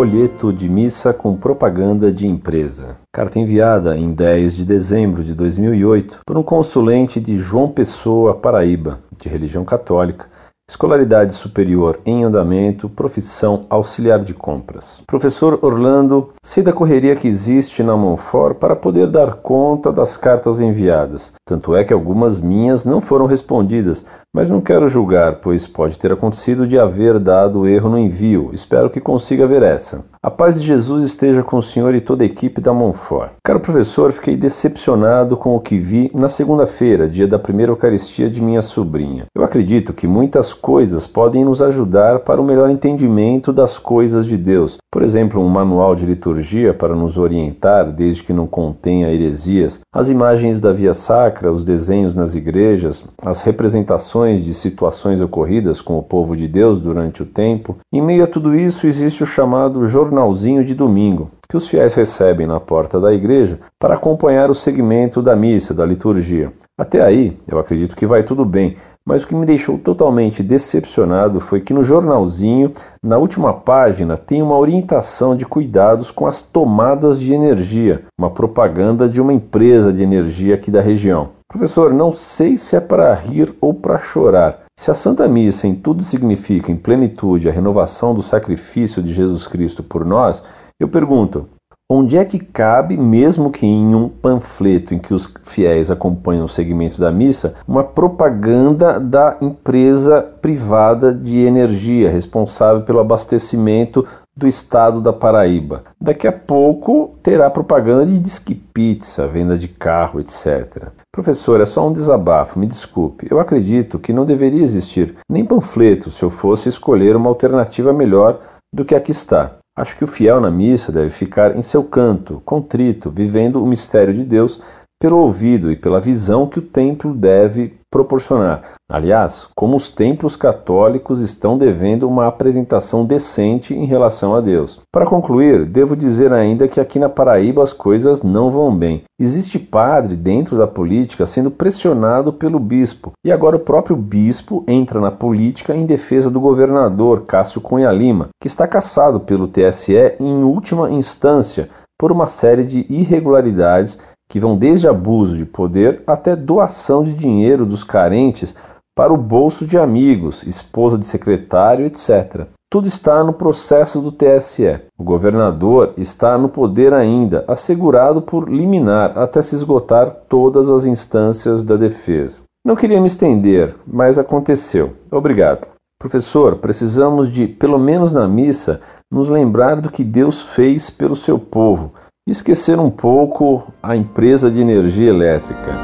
folheto de missa com propaganda de empresa. Carta enviada em 10 de dezembro de 2008 por um consulente de João Pessoa, Paraíba, de religião católica, Escolaridade superior em andamento, profissão auxiliar de compras. Professor Orlando, sei da correria que existe na Monfort para poder dar conta das cartas enviadas. Tanto é que algumas minhas não foram respondidas, mas não quero julgar, pois pode ter acontecido de haver dado erro no envio. Espero que consiga ver essa. A paz de Jesus esteja com o senhor e toda a equipe da Monfort. Caro professor, fiquei decepcionado com o que vi na segunda-feira, dia da primeira Eucaristia de minha sobrinha. Eu acredito que muitas coisas podem nos ajudar para o melhor entendimento das coisas de Deus. Por exemplo, um manual de liturgia para nos orientar, desde que não contenha heresias, as imagens da via sacra, os desenhos nas igrejas, as representações de situações ocorridas com o povo de Deus durante o tempo, em meio a tudo isso existe o chamado jornalzinho de domingo, que os fiéis recebem na porta da igreja para acompanhar o segmento da missa, da liturgia. Até aí, eu acredito que vai tudo bem, mas o que me deixou totalmente decepcionado foi que no jornalzinho, na última página, tem uma orientação de cuidados com as tomadas de energia, uma propaganda de uma empresa de energia aqui da região. Professor, não sei se é para rir ou para chorar. Se a Santa Missa em tudo significa em plenitude a renovação do sacrifício de Jesus Cristo por nós, eu pergunto: onde é que cabe, mesmo que em um panfleto em que os fiéis acompanham o segmento da missa, uma propaganda da empresa privada de energia responsável pelo abastecimento do estado da Paraíba. Daqui a pouco terá propaganda de disque pizza, venda de carro, etc. Professor, é só um desabafo, me desculpe. Eu acredito que não deveria existir nem panfleto se eu fosse escolher uma alternativa melhor do que a que está. Acho que o fiel na missa deve ficar em seu canto, contrito, vivendo o mistério de Deus pelo ouvido e pela visão que o templo deve proporcionar. Aliás, como os templos católicos estão devendo uma apresentação decente em relação a Deus. Para concluir, devo dizer ainda que aqui na Paraíba as coisas não vão bem. Existe padre dentro da política sendo pressionado pelo bispo, e agora o próprio bispo entra na política em defesa do governador Cássio Cunha Lima, que está caçado pelo TSE em última instância por uma série de irregularidades que vão desde abuso de poder até doação de dinheiro dos carentes para o bolso de amigos, esposa de secretário, etc. Tudo está no processo do TSE. O governador está no poder ainda, assegurado por liminar até se esgotar todas as instâncias da defesa. Não queria me estender, mas aconteceu. Obrigado. Professor, precisamos de, pelo menos na missa, nos lembrar do que Deus fez pelo seu povo e esquecer um pouco a empresa de energia elétrica.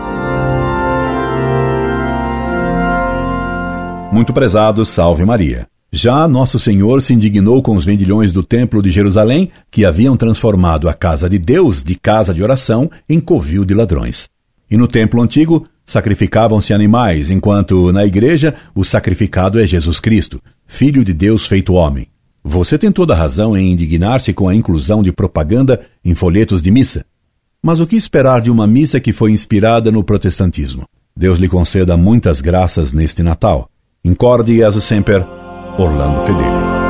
Muito prezado, salve Maria. Já Nosso Senhor se indignou com os vendilhões do Templo de Jerusalém, que haviam transformado a casa de Deus de casa de oração em covil de ladrões. E no templo antigo sacrificavam-se animais, enquanto na igreja o sacrificado é Jesus Cristo, Filho de Deus feito homem. Você tem toda a razão em indignar-se com a inclusão de propaganda em folhetos de missa. Mas o que esperar de uma missa que foi inspirada no protestantismo? Deus lhe conceda muitas graças neste Natal. Incorde e sempre, Orlando Fedeli.